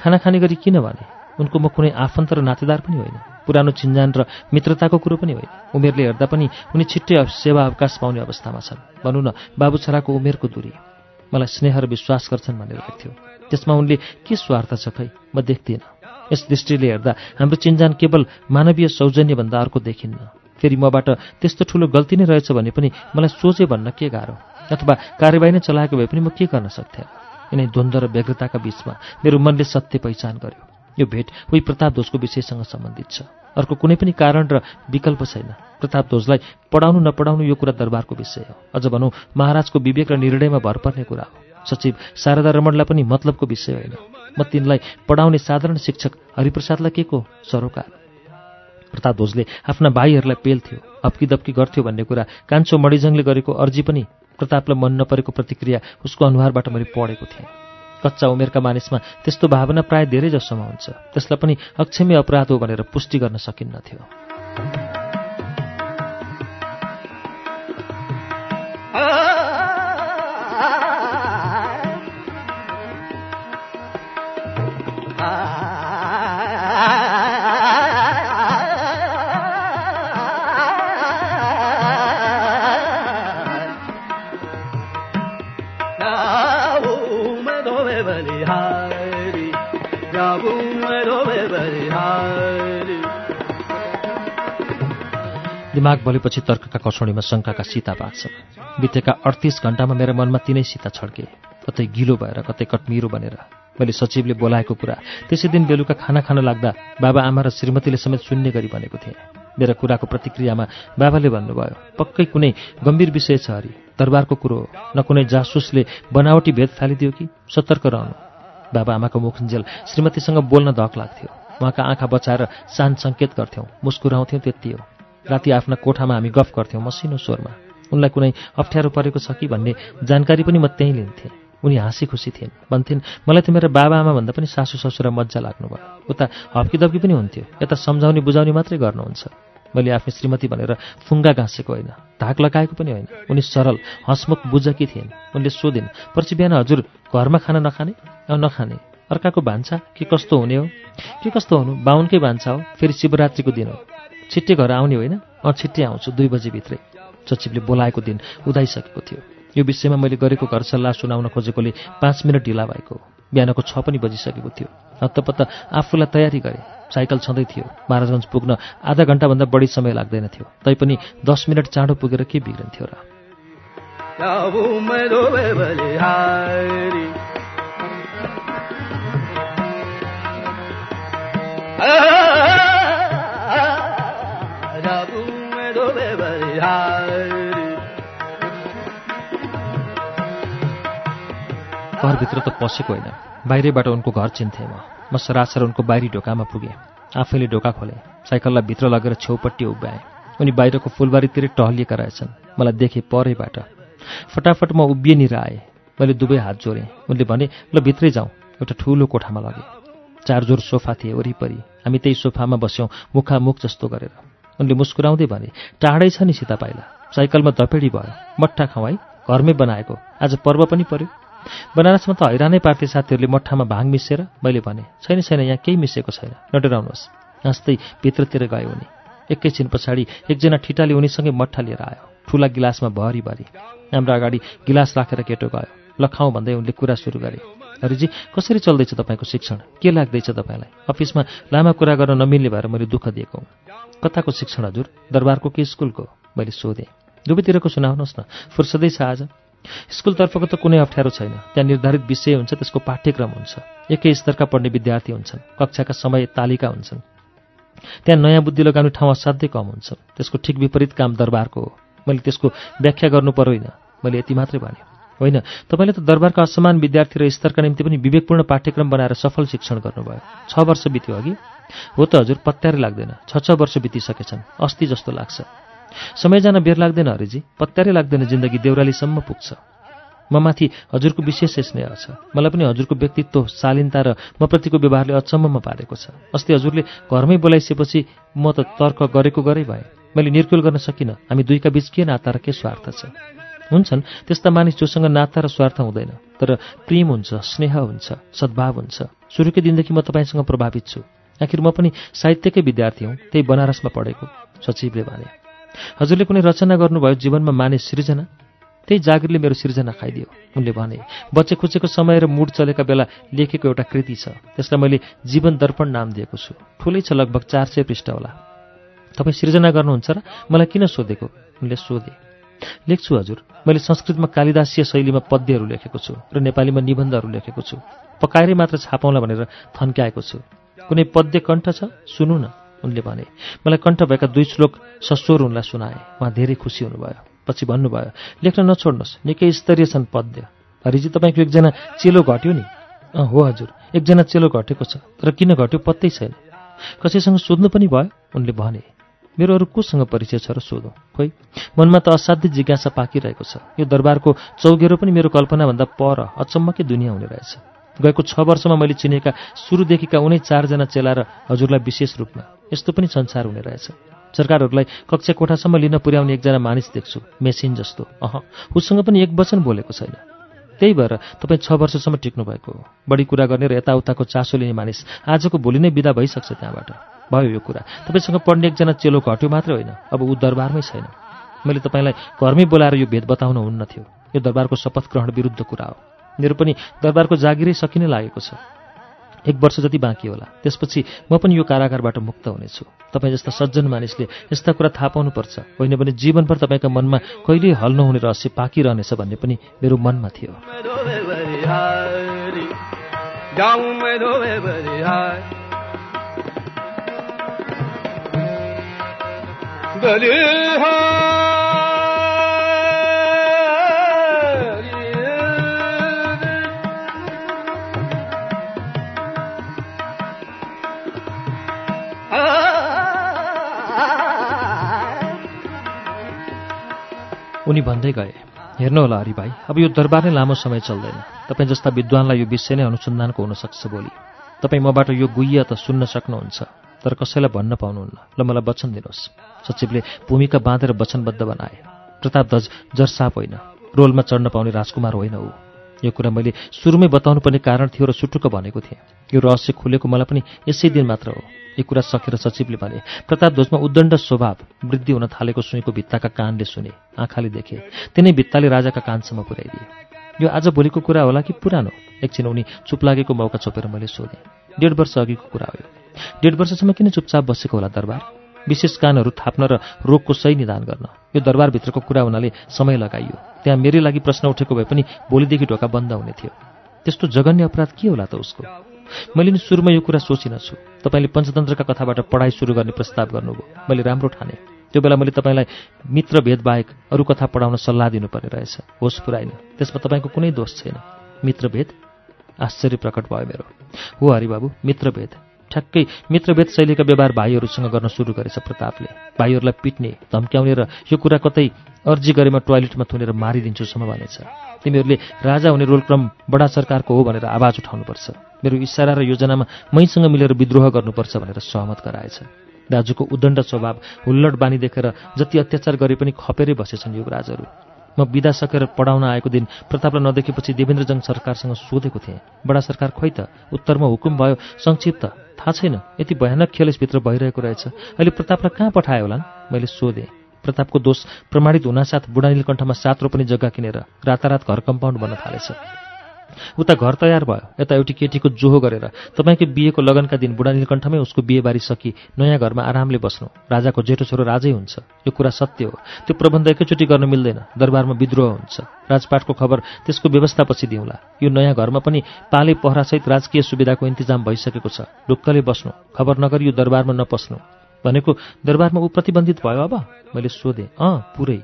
खाना खाने गरी किन भने? उनको म कुनै आफन्त र नातेदार पनि होइन। पुरानो चिन्जान र मित्रताको कुरो पनि होइन। उमेरले हेर्दा पनि उनी छिट्टै सेवा अवकाश पाउने अवस्थामा छन्। भनौँ न बाबु छोराको उमेरको दूरी। मलाई स्नेह र विश्वास गर्छन् भन्ने लाग्थ्यो। त्यसमा उनले के स्वार्थ छ खै? म देख्दिनँ। यस दृष्टिले हेर्दा हाम्रो चिन्जान केवल मानवीय सौजन्यभन्दा अर्को देखिन्न। फेरि मबाट त्यस्तो ठुलो गल्ती नै रहेछ भने पनि मलाई सोचे भन्न के गाह्रो? अथवा कार्यवाही नै चलाएको भए पनि म के गर्न सक्थेँ? यिनै द्वन्द्व र व्यग्रताका बीचमा मेरो मनले सत्य पहिचान गर्यो। यो भेट उही प्रतापध्वजको विषयसँग सम्बन्धित छ। अर्को कुनै पनि कारण र विकल्प छैन। प्रतापध्वजलाई पढाउनु नपढाउनु यो कुरा दरबारको विषय हो। अझ भनौँ महाराजको विवेक र निर्णयमा भर पर्ने कुरा हो। सचिव शारदा रमणलाई पनि मतलबको विषय होइन। म तिनलाई पढाउने साधारण शिक्षक हरिप्रसादलाई के को? सरोकार। प्रतापध्वजले आफ्ना भाइहरूलाई पेल्थ्यो हप्की दप्की गर्थ्यो भन्ने कुरा कान्छो मणिजङले गरेको अर्जी पनि प्रतापलाई मन नपरेको प्रतिक्रिया उसको अनुहारबाट मैले पढेको थिएँ। कच्चा उमेरका मानिसमा त्यस्तो भावना प्राय धेरै जसोमा हुन्छ। त्यसलाई पनि अक्षम्य अपराध हो भनेर पुष्टि गर्न सकिन्नथ्यो दिमाग बलेपछि तर्कका कसौडीमा शङ्काका सीता पाक्छन् बितेका अडतिस घन्टामा मेरो मनमा तिनै सीता छड्के। कतै गिलो भएर कतै कटमिरो बनेर। मैले सचिवले बोलाएको कुरा। त्यसै दिन बेलुका खाना खान लाग्दा बाबा आमा र श्रीमतीले समेत सुन्ने गरी भनेको थिएँ। मेरो कुराको प्रतिक्रियामा बाबाले भन्नुभयो पक्कै कुनै गम्भीर विषय छ हरि। दरबारको कुरो हो। न कुनै जासुसले बनावटी भेद फालिदियो कि? सतर्क रहनु। बाबा आमाको मुखुन्जेल श्रीमतीसँग बोल्न धक लाग्थ्यो। उहाँका आँखा बचाएर सान सङ्केत गर्थ्यौँ। मुस्कुराउँथ्यौँ त्यति हो। राति आफ्ना कोठामा हामी गफ गर्थ्यौँ मसिनो स्वरमा। उनलाई कुनै अप्ठ्यारो परेको छ कि भन्ने जानकारी पनि म त्यहीँ लिन्थेँ। उनी हाँसी खुसी थिइन्। भन्थिन् मलाई त मेरो बाबा आमा भन्दा पनि सासु ससुरा मजा लाग्नुभयो। उता हप्की दप्की पनि हुन्थ्यो। यता सम्झाउने बुझाउने मात्रै गर्नुहुन्छ। मैले आफ्नो श्रीमती भनेर फुङ्गा घाँसेको होइन धाक लगाएको पनि होइन। उनी सरल हसमुख बुझकी थिइन्। उनले सोधिन् पर्सि बिहान हजुर घरमा खाना नखाने? नखाने। अर्काको भान्सा? के कस्तो हुने हो? के कस्तो हुनु? बाहुनकै भान्सा हो। फेरि शिवरात्रिको दिन हो। छिट्टै घर आउने होइन? अँ छिट्टै आउँछु दुई बजीभित्रै। सचिवले बोलाएको दिन उदाइसकेको थियो। यो विषयमा मैले गरेको घर सल्लाह सुनाउन खोजेकोले पाँच मिनट ढिला भएको। बिहानको छ पनि बजिसकेको थियो। हत्तपत्त आफूलाई तयारी गरेँ। साइकल छँदै थियो। महाराजगञ्ज पुग्न आधा घन्टाभन्दा बढी समय लाग्दैन थियो। तैपनि दस मिनट चाँडो पुगेर के बिग्रन्थ्यो र? घरभित्र त पसेको होइन। बाहिरैबाट उनको घर चिन्थेँ म। म सरासर उनको बाहिरी ढोकामा पुगेँ। आफैले ढोका खोलेँ। साइकललाई भित्र लगेर छेउपट्टि उभ्याएँ। उनी बाहिरको फुलबारीतिरै टहलिएका रहेछन्। मलाई देखेँ परैबाट। फटाफट म उभिएनिर आएँ। मैले दुवै हात जोडेँ। उनले भने ल भित्रै जाउँ। एउटा ठुलो कोठामा लगेँ। चारजोर सोफा थिए वरिपरि। हामी त्यही सोफामा बस्यौँ मुखामुख जस्तो गरेर। उनले मुस्कुराउँदै भने टाढै छ नि सीता पाइला साइकलमा धपेडी भयो। मट्ठा खाउँ घरमै बनाएको। आज पर्व पनि पर्यो। बनारसमा त हैरानै पार्थे साथीहरूले मट्ठामा भाङ मिसेर मैले भने छैन छैन यहाँ केही मिसेको छैन। नडराउनुहोस् हाँस्दै भित्रतिर गयो उनी। एकैछिन पछाडि एकजना ठिटाले उनीसँगै मट्ठा लिएर आयो। ठुला गिलासमा भरिभरि हाम्रो अगाडि गिलास राखेर केटो गयो। लखाउँ भन्दै उनले कुरा सुरु गरे। हरिजी कसरी चल्दैछ तपाईँको शिक्षण? के लाग्दैछ तपाईँलाई? अफिसमा लामा कुरा गर्न नमिल्ने भएर मैले दुःख दिएको हुँ। कताको शिक्षण हजुर? दरबारको कि स्कुलको मैले सोधेँ। दुवैतिरको सुनाउनुहोस् न। फुर्सदै छ आज। स्कुलतर्फको त कुनै अप्ठ्यारो छैन। त्यहाँ निर्धारित विषय हुन्छ त्यसको पाठ्यक्रम हुन्छ। एकै स्तरका पढ्ने विद्यार्थी हुन्छन् कक्षाका समय तालिका हुन्छन्। त्यहाँ नयाँ बुद्धि लगाउने ठाउँ असाध्यै कम हुन्छ त्यसको ठिक विपरीत काम दरबारको हो। मैले त्यसको व्याख्या गर्नु पर्दैन मैले यति मात्रै भने। होइन तपाईँले त दरबारका असमान विद्यार्थी र स्तरका निम्ति पनि विवेकपूर्ण पाठ्यक्रम बनाएर सफल शिक्षण गर्नुभयो। छ वर्ष बित्यो अघि? हो त हजुर पत्यारै लाग्दैन। छ छ वर्ष बितिसकेछन्। अस्ति जस्तो लाग्छ। समय जान बेर लाग्दैन हरिजी। पत्यारै लाग्दैन जिन्दगी देउरालीसम्म पुग्छ। म माथि हजुरको विशेष स्नेह छ। मलाई पनि हजुरको व्यक्तित्व शालीनता र म प्रतिको व्यवहारले अचम्ममा पारेको छ। अस्ति हजुरले घरमै बोलाइसकेपछि म त तर्क गरेको गरै भएँ। मैले निर्कुल गर्न सकिनँ। हामी दुईका बीच के नाता र के स्वार्थ छ? हुन्छन् त्यस्ता मानिस जोसँग नाता र स्वार्थ हुँदैन। तर प्रेम हुन्छ स्नेह हुन्छ सद्भाव हुन्छ। सुरुकै दिनदेखि म तपाईँसँग प्रभावित छु। आखिर म पनि साहित्यकै विद्यार्थी हुँ त्यही बनारसमा पढेको सचिवले भने। हजुरले कुनै रचना गर्नुभयो जीवनमा माने सृजना त्यही जागिरले मेरो सृजना खाइदियो। उनले भने बच्चे खुचेको समय र मुड चलेका बेला लेखेको एउटा कृति छ। त्यसलाई मैले जीवन दर्पण नाम दिएको छु। ठुलै छ लगभग चार सय पृष्ठ होला। तपाईँ सृजना गर्नुहुन्छ र मलाई किन सोधेको? उनले सोधे लेख्छु हजुर मैले संस्कृतमा कालिदासीय शैलीमा पद्यहरू लेखेको छु र नेपालीमा निबन्धहरू लेखेको छु। पकाएरै मात्र छापाउँला भनेर थन्क्याएको छु। कुनै पद्य कण्ठ छ? सुनौ न। उनले भने मलाई कण्ठ भएका दुई श्लोक सस्वर उनलाई सुनाए। उहाँ धेरै खुसी हुनुभयो। पछि भन्नुभयो लेख्न नछोड्नुहोस्। निकै स्तरीय छन् पद्य। हरिजी तपाईँको एकजना चेलो घट्यो नि? हो हजुर। एकजना चेलो घटेको छ। तर किन घट्यो पत्तै छैन। कसैसँग सोध्नु पनि भयो? उनले भने मेरो अरू कोसँग परिचय छ र सोधौँ। खोइ मनमा त असाध्य जिज्ञासा पाकिरहेको छ। यो दरबारको चौगेरो पनि मेरो कल्पनाभन्दा पर अचम्मकै दुनियाँ हुने रहेछ। गएको छ वर्षमा मैले चिनेका सुरुदेखिका उनै चारजना चेला र हजुरलाई विशेष रूपमा। यस्तो पनि संसार हुने रहेछ। सरकारहरूलाई कक्षा कोठासम्म लिन पुर्याउने एकजना मानिस देख्छु मेसिन जस्तो। अह उसँग पनि एक वचन बोलेको छैन। त्यही भएर तपाईँ छ वर्षसम्म टिक्नु भएको हो। बढी कुरा गर्ने र यताउताको चासो लिने मानिस आजको भोलि नै विदा भइसक्छ त्यहाँबाट। भयो यो कुरा। तपाईँसँग पढ्ने एकजना चेलो घट्यो मात्र होइन। अब ऊ दरबारमै छैन। मैले तपाईँलाई घरमै बोलाएर यो भेद बताउन हुन्न थियो। यो दरबारको शपथ ग्रहण विरुद्ध कुरा हो। मेरो पनि दरबारको जागिरै सकिने लागेको छ। एक वर्ष जति बाँकी होला। त्यसपछि म पनि यो कारागारबाट मुक्त हुनेछु। तपाईँ जस्ता सज्जन मानिसले यस्ता कुरा थाहा पाउनुपर्छ। होइन भने जीवनभर तपाईँका मनमा कहिल्यै हल नहुने रहस्य पाकिरहनेछ भन्ने पनि मेरो मनमा थियो। बलिहारी उनी भन्दै गए हेर्नुहोला हरि भाइ अब यो दरबार नै लामो समय चल्दैन। तपाईँ जस्ता विद्वानलाई यो विषय नै अनुसन्धानको हुनसक्छ भोलि तपाईँ मबाट यो गुह्य त सुन्न सक्नुहुन्छ तर कसैलाई भन्न पाउनुहुन्न। ल मलाई वचन दिनुहोस् सचिवले भूमिका बाँधेर वचनबद्ध बनाए। प्रतापध्वज जर्साप होइन रोलमा चढ्न पाउने राजकुमार होइन ऊ। यो कुरा मैले सुरुमै बताउनु पर्ने कारण थियो र सुटुक्क भनेको थिएँ। यो रहस्य खुलेको मलाई पनि यसै दिन मात्र हो। यो कुरा सकेर सचिवले भने प्रतापध्वजमा उद्दण्ड स्वभाव वृद्धि हुन थालेको सुईको भित्ताका कानले सुने आँखाले देखे तिनै भित्ताले राजाका कानसम्म पुर्याइदिए। यो आज भोलिको कुरा होला कि पुरानो? एकछिन उनी चुप लागेको मौका छोपेर मैले सोधेँ। डेढ वर्ष अघिको कुरा हो डेढ वर्षसम्म किन चुपचाप बसेको होला दरबार? विशेष कानहरू थाप्न र रोगको सही निदान गर्न। यो दरबारभित्रको कुरा हुनाले समय लगाइयो। त्यहाँ मेरै लागि प्रश्न उठेको भए पनि भोलिदेखि ढोका बन्द हुने थियो। त्यस्तो जघन्य अपराध के होला त उसको? मैले नि सुरुमा यो कुरा सोचिन छु। तपाईँले पञ्चतन्त्रका कथाबाट पढाइ सुरु गर्ने प्रस्ताव गर्नुभयो। मैले राम्रो ठाने। त्यो बेला मैले तपाईँलाई मित्र भेदबाहेक अरू कथा पढाउन सल्लाह दिनुपर्ने रहेछ। होस् पुऱ्याइन। त्यसमा तपाईँको कुनै दोष छैन। मित्रभेद आश्चर्य प्रकट भयो मेरो। हो हरिबाबु मित्रभेद ठ्याक्कै मित्रभेद शैलीका व्यवहार भाइहरूसँग गर्न सुरु गरेछ प्रतापले। भाइहरूलाई पिट्ने धम्क्याउने र यो कुरा कतै अर्जी गरेमा टोयलेटमा थुनेर मारिदिन्छुसम्म भनेछ तिमीहरूले राजा हुने रोलक्रम बडा सरकारको हो भनेर आवाज उठाउनुपर्छ। मेरो इसारा र योजनामा मैसँग मिलेर विद्रोह गर्नुपर्छ भनेर सहमत गराएछ। दाजुको उद्दण्ड स्वभाव हुल्लड बानी देखेर जति अत्याचार गरे पनि खपेरै बसेछन् युवराजहरू। म बिदा सकेर पढाउन आएको दिन प्रतापलाई नदेखेपछि देवेन्द्रजङ सरकारसँग सोधेको थिएँ। बडा सरकार खोइ त? उत्तरमा हुकुम भयो संक्षिप्त। थाहा छैन यति भयानक खेल यसभित्र भइरहेको रहेछ। अहिले प्रतापलाई कहाँ पठायो होलान्? मैले सोधेँ। प्रतापको दोष प्रमाणित हुनासाथ बुढा नीलकण्ठमा सात रोपनी जग्गा किनेर रातारात घर कम्पाउन्ड बन्न थालेछ। उता घर तयार भयो। यता एउटी केटीको जोहो गरेर तपाईँको बिहेको लगनका दिन बुढा नीलकण्ठमै उसको बिहेबारी सकि नयाँ घरमा आरामले बस्नु। राजाको जेठो छोरो राजै हुन्छ। यो कुरा सत्य हो। त्यो प्रबन्ध एकैचोटि गर्न मिल्दैन। दरबारमा विद्रोह हुन्छ। राजपाटको खबर त्यसको व्यवस्थापछि दिउँला। यो नयाँ घरमा पनि पाले पहरासहित राजकीय सुविधाको इन्तजाम भइसकेको छ। ढुक्कले बस्नु। खबर नगरी यो दरबारमा नपस्नु। भनेको दरबारमा ऊ प्रतिबन्धित भयो अब? मैले सोधेँ। अँ पुरै।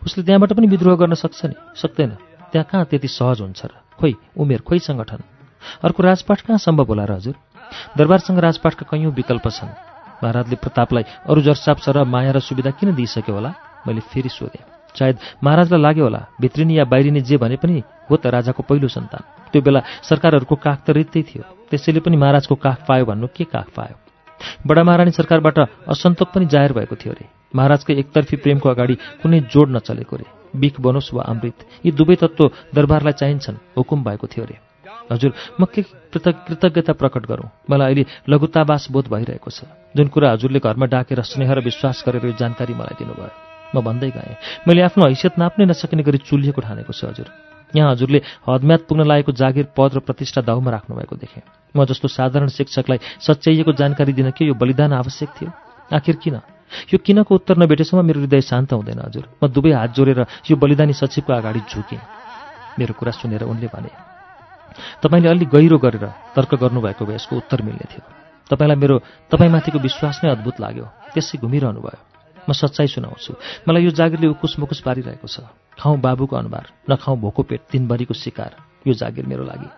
उसले त्यहाँबाट पनि विद्रोह गर्न सक्छ नि? सक्दैन। त्यहाँ कहाँ त्यति सहज हुन्छ र? खोइ उमेर खोइ सङ्गठन? अर्को राजपाट कहाँ सम्भव होला र हजुर? दरबारसँग राजपाटका कैयौँ विकल्प छन्। महाराजले प्रतापलाई अरू जर्साप र माया र सुविधा किन दिइसक्यो होला? मैले फेरि सोधेँ। सायद महाराजलाई लाग्यो होला भित्रिनी या बाहिरिनी जे भने पनि हो त राजाको पहिलो सन्तान। त्यो बेला सरकारहरूको काख त रित्तै थियो। त्यसैले पनि महाराजको काख पायो भन्नु के काख पायो? बडा महारानी सरकारबाट असन्तोक पनि जाहेर भएको थियो अरे। महाराजकै एकतर्फी प्रेमको अगाडि कुनै जोड नचलेको रे बिख बनोस् वा अमृत यी दुवै तत्त्व दरबारलाई चाहिन्छन् हुकुम भएको थियो अरे। हजुर म के कृत- कृतज्ञता प्रकट गरौँ? मलाई अहिले लघुतावास बोध भइरहेको छ। जुन कुरा हजुरले घरमा डाकेर स्नेह र विश्वास गरेर यो जानकारी मलाई दिनुभयो म भन्दै गएँ मैले आफ्नो हैसियत नाप्नै नसकिने गरी चुलिएको ठानेको छु हजुर। यहाँ हजुरले हदम्याद पुग्न लागेको जागिर पद र प्रतिष्ठा दाउमा राख्नुभएको देखेँ। म जस्तो साधारण शिक्षकलाई सच्याइएको जानकारी दिन के यो बलिदान आवश्यक थियो? आखिर किन? यो किनको उत्तर नभेटेसम्म मेरो हृदय शान्त हुँदैन हजुर। म दुवै हात जोडेर यो बलिदानी सचिवको अगाडि झुकेँ मेरो कुरा सुनेर उनले भने तपाईँले अलि गहिरो गरेर तर्क गर्नुभएको भए यसको उत्तर मिल्ने थियो। तपाईँलाई मेरो तपाईँमाथिको विश्वास नै अद्भुत लाग्यो। त्यसै घुमिरहनु भयो। म सच्चाइ सुनाउँछु। मलाई यो जागिरले उकुस मुकुस पारिरहेको छ। खाउँ बाबुको अनुहार नखाउँ भोको पेट दिनभरिको शिकार यो जागिर मेरो लागि।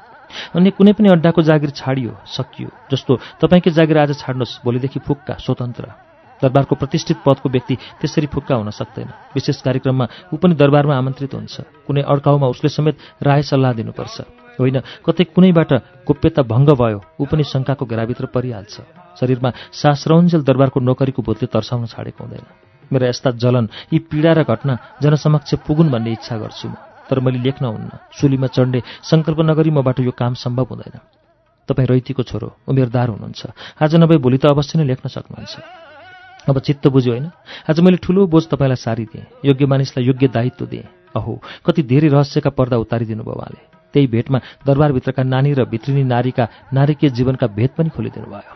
अन्य कुनै पनि अड्डाको जागिर छाडियो सकियो जस्तो तपाईँकै जागिर आज छाड्नुहोस् भोलिदेखि फुक्का स्वतन्त्र। दरबारको प्रतिष्ठित पदको व्यक्ति त्यसरी फुक्का हुन सक्दैन। विशेष कार्यक्रममा ऊ पनि दरबारमा आमन्त्रित हुन्छ। कुनै अड्काउमा उसले समेत राय सल्लाह दिनुपर्छ। होइन कतै कुनैबाट गोप्यता भङ्ग भयो ऊ पनि शङ्काको घेराभित्र परिहाल्छ। शरीरमा सास रौन्जेल दरबारको नोकरीको भूतले तर्साउन छाडेको हुँदैन। मेरा यस्ता जलन यी पीडा र घटना जनसमक्ष पुगुन् भन्ने इच्छा गर्छु म। तर मैले लेख्न हुन्न। सुलीमा चढ्ने सङ्कल्प नगरी मबाट यो काम सम्भव हुँदैन। तपाईँ रैतीको छोरो उमेरदार हुनुहुन्छ। आज नभए भोलि त अवश्य नै लेख्न सक्नुहुन्छ। अब चित्त बुझ्यो होइन? आज मैले ठुलो बोझ तपाईँलाई सारिदिएँ योग्य मानिसलाई योग्य दायित्व दिएँ। अहो कति धेरै रहस्यका पर्दा उतारिदिनु भयो उहाँले। त्यही भेटमा दरबारभित्रका नानी र भित्रिनी नारीका नारीकीय जीवनका भेद पनि खोलिदिनु भयो।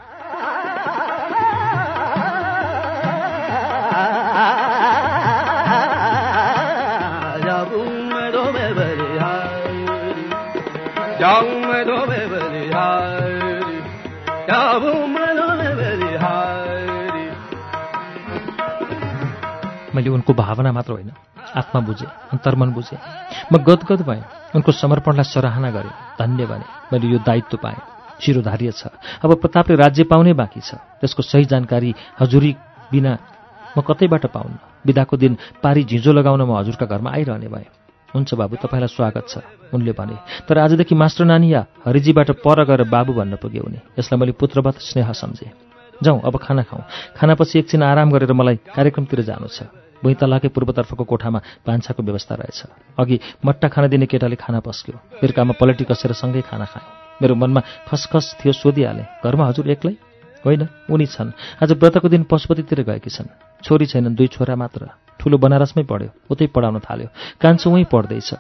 जाऊं मैले उनको भावना मात्र होइन आत्मा बुझेँ अन्तर्मन बुझेँ। म गदगद भएँ उनको समर्पणलाई सराहना गरेँ धन्य भने मैले यो दायित्व पाएँ। शिरोधार्य छ। अब प्रतापले राज्य पाउनै बाँकी छ। त्यसको सही जानकारी हजुरी बिना म कतैबाट पाउन्न? बिदाको दिन पारी झिँजो लगाउन म हजुरका घरमा आइरहने भएँ। हुन्छ बाबु तपाईँलाई स्वागत छ उनले भने। तर आजदेखि मास्टर नानी या हरिजीबाट पर गएर बाबु भन्न पुग्यो उनी। यसलाई मैले पुत्रवत स्नेह सम्झेँ। जाउँ अब खाना खाउँ। खानापछि एकछिन आराम गरेर मलाई कार्यक्रमतिर जानु छ। भुइँतलाकै पूर्वतर्फको कोठामा भान्साको व्यवस्था रहेछ। अघि मट्टा खाना दिने केटाले खाना पस्क्यो। बेलुकामा पलटी कसेर सँगै खाना खाएँ मेरो मनमा खसखस थियो सोधिहालेँ घरमा हजुर एक्लै? होइन उनी छन्। आज व्रतको दिन पशुपतितिर गएकी छन्। छोरी छैनन् दुई छोरा मात्र। ठुलो बनारसमै पढ्यो उतै पढाउन थाल्यो। कान्छो उहीँ पढ्दैछ।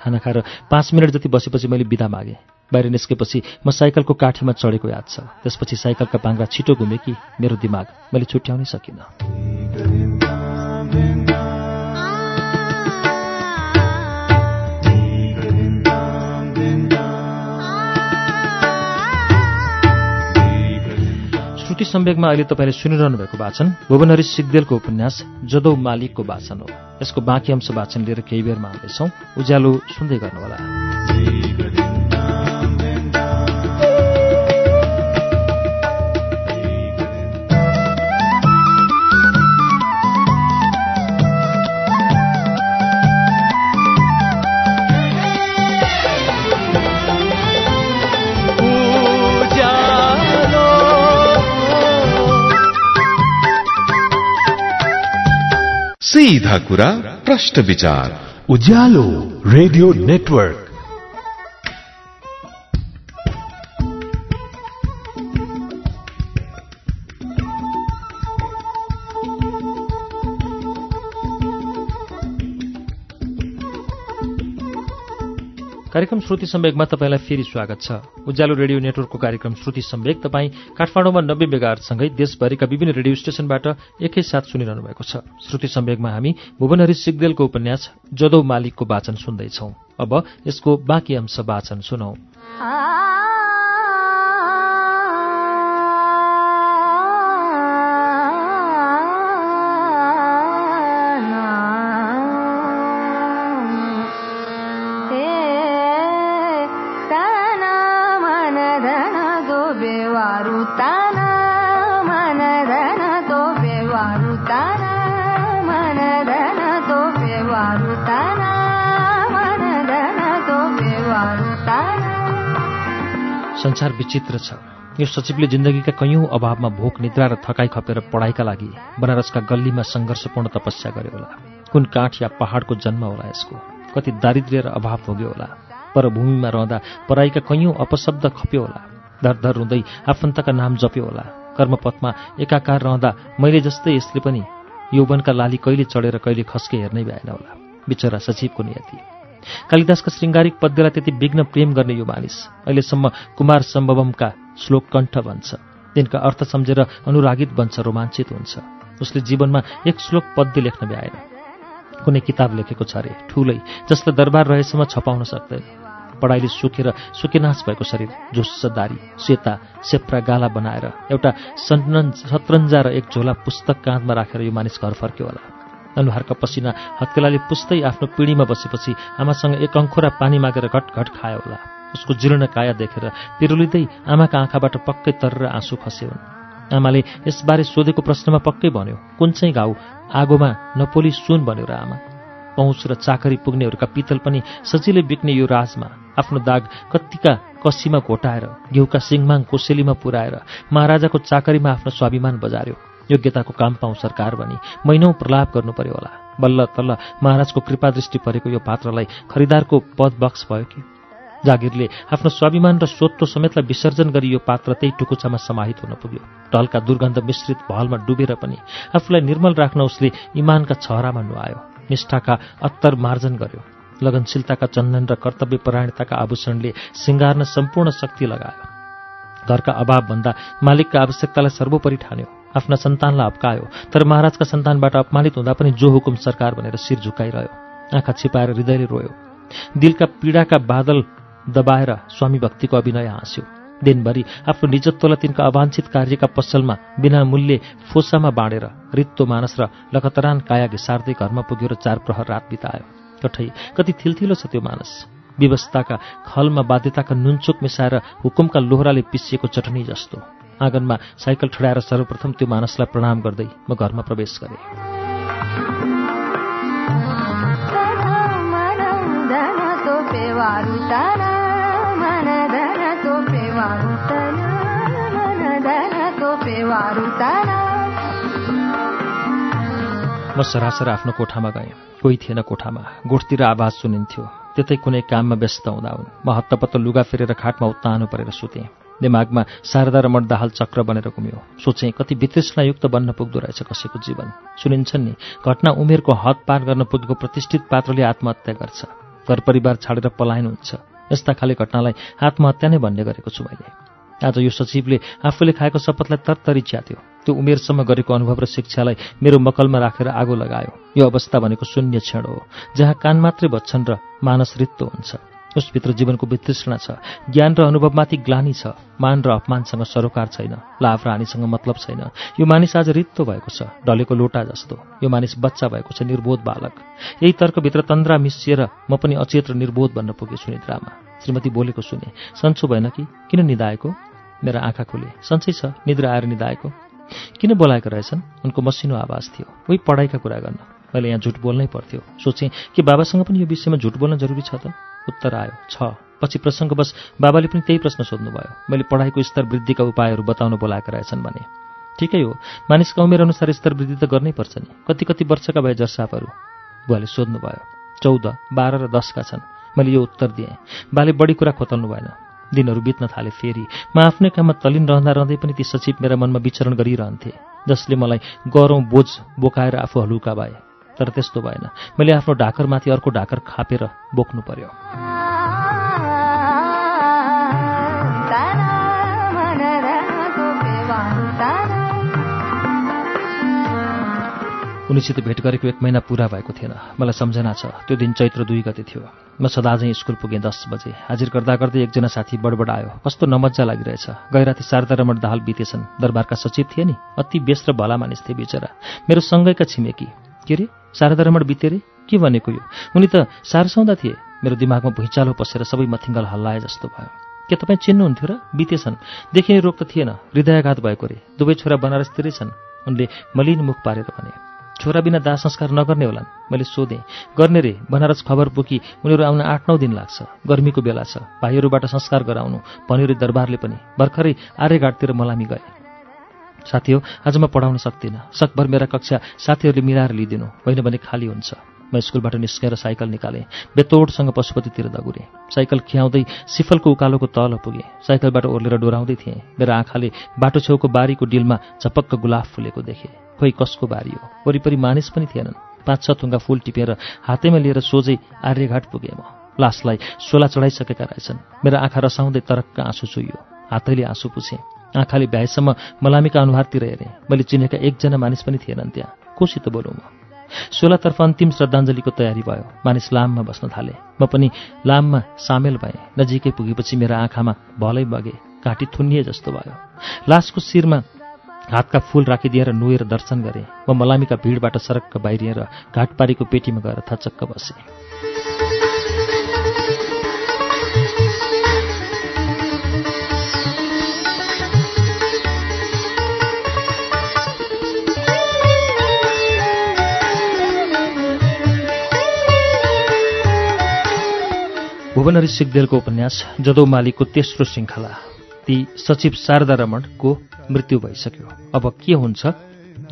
खाना खाएर पाँच मिनट जति बसेपछि मैले बिदा मागेँ। बाहिर निस्केपछि म साइकलको काठीमा चढेको याद छ। त्यसपछि साइकलका पाङ्रा छिटो घुमे कि मेरो दिमाग। मैले छुट्याउनै सकिनँ। श्रुति सम्वेकमा अहिले तपाईँले सुनिरहनु भएको वाचन भुवनहरी सिग्देलको उपन्यास जदौ मालिकको वाचन हो। यसको बाँकी अंश वाचन लिएर केही बेरमा आउँदैछौँ। उज्यालो सुन्दै गर्नुहोला। सीधा कुरा प्रश्न विचार। Ujyaalo radio network. कार्यक्रम श्रुति सम्वेकमा तपाईँलाई फेरि स्वागत छ। उज्यालो रेडियो नेटवर्कको कार्यक्रम श्रुति सम्वेक तपाईँ काठमाडौँमा नब्बे मेगाहरूसँगै देशभरिका विभिन्न रेडियो स्टेशनबाट एकैसाथ सुनिरहनु भएको छ। श्रुति सम्वेकमा हामी भुवनहरी सिग्देलको उपन्यास जदौ मालिकको वाचन सुन्दैछौ। अब यसको बाँकी अंश वाचन सुनौ। संसार विचित्र छ। यो सचिवले जिन्दगीका कैयौँ अभावमा भोक निद्रा र थकाइ खपेर पढाइका लागि बनारसका गल्लीमा सङ्घर्षपूर्ण तपस्या गर्यो होला। कुन काठ या पहाडको जन्म होला यसको? कति दारिद्र्य र अभाव भोग्यो होला। परभूमिमा रहँदा पराईका कैयौँ अपशब्द खप्यो होला। धर धर रुँदै आफन्तका नाम जप्यो होला। कर्मपथमा एकाकार रहँदा मैले जस्तै यसले पनि यौवनका लाली कहिले चढेर कहिले खस्के हेर्नै भएन होला। बिचरा सचिवको नियति। कालिदासका श्रृङ्गारिक पद्यलाई त्यति विघ्न प्रेम गर्ने यो मानिस अहिलेसम्म कुमार सम्भवमका श्लोक कण्ठ बन्छ। तिनका अर्थ सम्झेर अनुरागित बन्छ रोमाञ्चित हुन्छ। उसले जीवनमा एक श्लोक पद्य लेख्न भ्याएन। कुनै किताब लेखेको छ अरे ठुलै जसले दरबार रहेसम्म छपाउन सक्दैन। पढाइले सुकेर सुकेनाश भएको शरीर झुस्स दारी सेता सेप्रा गाला बनाएर एउटा सन्न सत्रन्जा र एक झोला पुस्तक काँधमा राखेर यो मानिस घर फर्क्यो होला। अनुहारका पसिना हत्केलाले पुस्दै आफ्नो पिँढीमा बसेपछि आमासँग एक अङ्खुरा पानी मागेर घटघट खायो होला। उसको जीर्ण काया देखेर पिरुलिँदै आमाका आँखाबाट पक्कै तर्र आँसु खसे हुन् आमाले यसबारे सोधेको प्रश्नमा पक्कै भन्यो कुन चाहिँ घाउ आगोमा नपोली सुन? भन्यो र आमा। पहुँच र चाकरी पुग्नेहरूका पितल पनि सजिलै बिक्ने यो राजमा आफ्नो दाग कत्तिका कसीमा घोटाएर घिउका सिङमाङ कोसेलीमा पुर्याएर महाराजाको चाकरीमा आफ्नो स्वाभिमान बजार्यो। योग्यताको काम पाउँ सरकार भनी महिनौ प्रलाप गर्नु पर्यो होला। बल्ल तल्ल महाराजको कृपादृष्टि परेको यो पात्रलाई खरिदारको पद बक्स भयो कि? जागिरले आफ्नो स्वाभिमान र सोत्तो समेतलाई विसर्जन गरी यो पात्र त्यही टुकुचामा समाहित हुन पुग्यो। ढलका दुर्गन्ध मिश्रित भहलमा डुबेर पनि आफूलाई निर्मल राख्न उसले इमानका छहरामा नुहायो। निष्ठाका अत्तर मार्जन गर्यो। लगनशीलताका चन्दन र कर्तव्यपरायणताका आभूषणले सिङ्गार्न सम्पूर्ण शक्ति लगायो। घरका अभावभन्दा मालिकका आवश्यकतालाई सर्वोपरि ठान्यो। आफ्ना सन्तानलाई अप्कायो। तर महाराजका सन्तानबाट अपमानित हुँदा पनि जो हुकुम सरकार भनेर शिर झुकाइरह्यो आँखा छिपाएर हृदयले रोयो। दिलका पीडाका बादल दबाएर स्वामी भक्तिको अभिनय हाँस्यो। दिनभरि आफ्नो निजत्वलाई तिनका अवाञ्छित कार्यका पसलमा बिना मूल्य फोसामा बाँडेर रित्तो मानस र लखतरान काया घिसार्दै घरमा पुग्यो र चार प्रहर रात बितायो। कठै कति थिलथिलो छ त्यो मानस। व्यवस्थाका खलमा बाध्यताका नुनचोक मिसाएर हुकुमका लोहराले पिसिएको चटनी जस्तो। आँगनमा साइकल ठडाएर सर्वप्रथम त्यो मानसलाई प्रणाम गर्दै म घरमा प्रवेश गरेँ। म सरासर आफ्नो कोठामा गएँ। कोही थिएन कोठामा। गोठतिर आवाज सुनिन्थ्यो। त्यतै कुनै काममा व्यस्त हुँदा हुन्। म हत्तपत्त लुगा फेरेर खाटमा उत्तानो परेर सुतेँ। दिमागमा शारदा र मर्दाहाल चक्र बनेर घुम्यो। सोचेँ कति वितृष्णायुक्त बन्न पुग्दो रहेछ कसैको जीवन। सुनिन्छन् नि घटना उमेरको हद पार गर्न पुगेको प्रतिष्ठित पात्रले आत्महत्या गर्छ। घर परिवार छाडेर पलायन हुन्छ। यस्ता खाले घटनालाई आत्महत्या नै भन्ने गरेको छु मैले। आज यो सचिवले आफूले खाएको शपथलाई तरतरी च्यात्यो। त्यो उमेरसम्म गरेको अनुभव र शिक्षालाई मेरो मकलमा राखेर आगो लगायो। यो अवस्था भनेको शून्य क्षण हो जहाँ कान मात्रै बच्छन् र मानस रित्तो हुन्छ। उसभित्र जीवनको वितृष्णा छ। ज्ञान र अनुभवमाथि ग्लानी छ। मान र अपमानसँग सरोकार छैन। लाभ र हानिसँग मतलब छैन। यो मानिस आज रित्तो भएको छ। ढलेको लोटा जस्तो। यो मानिस बच्चा भएको छ निर्बोध बालक। यही तर्कभित्र तन्द्रा मिसिएर म पनि अचेत र निर्बोध भन्न पुगे सुनिद्रामा श्रीमती बोलेको सुने। सन्चो भएन कि? किन निधाएको मेरा आँखा खुले। सन्चै छ। निद्रा आएर निधाएको किन बोलाएका रहेछन्? उनको मसिनो आवाज थियो। उही पढाइका कुरा गर्न। मैले यहाँ झुट बोल्नै पर्थ्यो। सोचेँ कि बाबासँग पनि यो विषयमा झुट बोल्न जरुरी छ त? उत्तर आयो छ। पछि प्रसङ्गवश बाबाले पनि त्यही प्रश्न सोध्नुभयो। मैले पढाइको स्तर वृद्धिका उपायहरू बताउन बोलाएका रहेछन् भने। ठिकै हो। मानिसका उमेर अनुसार स्तर वृद्धि त गर्नै पर्छ नि। कति कति वर्षका भए जर्सापहरू। बुवाले सोध्नुभयो चौध बाह्र र दसका छन्। मैले यो उत्तर दिएँ। बाले बढी कुरा खोतल्नु भएन। दिनहरू बित्न थाले फेरि। म आफ्नै काममा तलिन रहँदा रहँदै पनि ती सचिव मेरा मनमा विचरण गरिरहन्थे जसले मलाई गरौँ बोझ बोकाएर आफू हलुका भए। तर त्यस्तो भएन। मैले आफ्नो ढाकरमाथि अर्को ढाकर खापेर बोक्नु पर्यो। उनीसित भेट गरेको एक महिना पुरा भएको थिएन। मलाई सम्झना छ त्यो दिन चैत्र दुई गते थियो। म सदा चाहिँ स्कुल पुगेँ दस बजे। हाजिर गर्दा गर्दै एकजना साथी बडबड आयो कस्तो नमजा लागिरहेछ। गैराती शारदा रमण दाहाल बितेछन्। दरबारका सचिव थिए नि। अति व्यस्त भला मानिस थिए बिचरा। मेरो सँगैका छिमेकी। के रे शारदा रमण बिते रे के भनेको यो? उनी त सारसाउँदा थिए। मेरो दिमागमा भुइँचालो पसेर सबै मथिङ्गल हल्लाए जस्तो भयो। के तपाईँ चिन्नुहुन्थ्यो र? बितेछन् देखिने रोग त थिएन। हृदयाघात भएको रे। दुवै छोरा बनारसतिरै छन्। उनले मलिन मुख पारेर भने छोरा बिना दाह संस्कार नगर्ने होलान्। मैले सोधेँ गर्ने रे बनारस खबर बोकी उनीहरू आउन आठ नौ दिन लाग्छ। गर्मीको बेला छ। भाइहरूबाट संस्कार गराउनु। भन्यो दरबारले पनि। भर्खरै आर्यघाटतिर मलामी गए। साथी हो आज म पढाउन सक्दिनँ। सकभर मेरा कक्षा साथीहरूले मिलाएर लिइदिनु। होइन भने खाली हुन्छ। म स्कुलबाट निस्केर साइकल निकालेँ। बेतोडसँग पशुपतितिर दगुरेँ। साइकल खियाउँदै सिफलको उकालोको तल पुगेँ। साइकलबाट ओर्लेर डोराउँदै थिएँ। मेरो आँखाले बाटो छेउको बारीको डिलमा झपक्क गुलाब फुलेको देखेँ। खोइ कसको बारी हो? वरिपरि मानिस पनि थिएनन्। पाँच छ थुङ्गा फुल टिपेर हातैमा लिएर सोझै आर्यघाट पुगेँ म। लासलाई सोला चढाइसकेका रहेछन्। मेरो आँखा रसाउँदै तरक्क आँसु चुइयो हातैले आँसु पुछेँ। आँखाले भ्याएसम्म मलामीका अनुहारतिर हेरेँ। मैले चिनेका एकजना मानिस पनि थिएनन् त्यहाँ। कोसित बोलौँ म। सोलातर्फ अन्तिम श्रद्धाञ्जलीको तयारी भयो। मानिस लाममा बस्न थाले। म पनि लाममा सामेल भएँ। नजिकै पुगेपछि मेरो आँखामा भलै बगे। घाँटी थुनिए जस्तो भयो। लासको शिरमा हातका फूल राखिदिएर नुएर दर्शन गरेँ। म मलामीका भिडबाट सरक्क बाहिरिएर घाटपारीको पेटीमा गएर थचक्क बसेँ। भुवनरी सिग्देलको उपन्यास जदौ मालिकको तेस्रो श्रृङ्खला ती सचिव शारदा रमणको मृत्यु भइसक्यो। अब के हुन्छ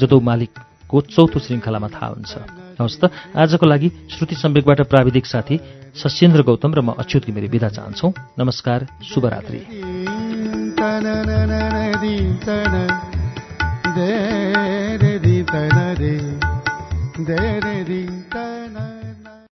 जदौ मालिकको चौथो श्रृङ्खलामा थाहा हुन्छ? हवस् त आजको लागि श्रुति सम्वेकबाट प्राविधिक साथी सस्येन्द्र गौतम र म अच्युत घिमिरे विदा चाहन्छौ। नमस्कार शुभरात्रि।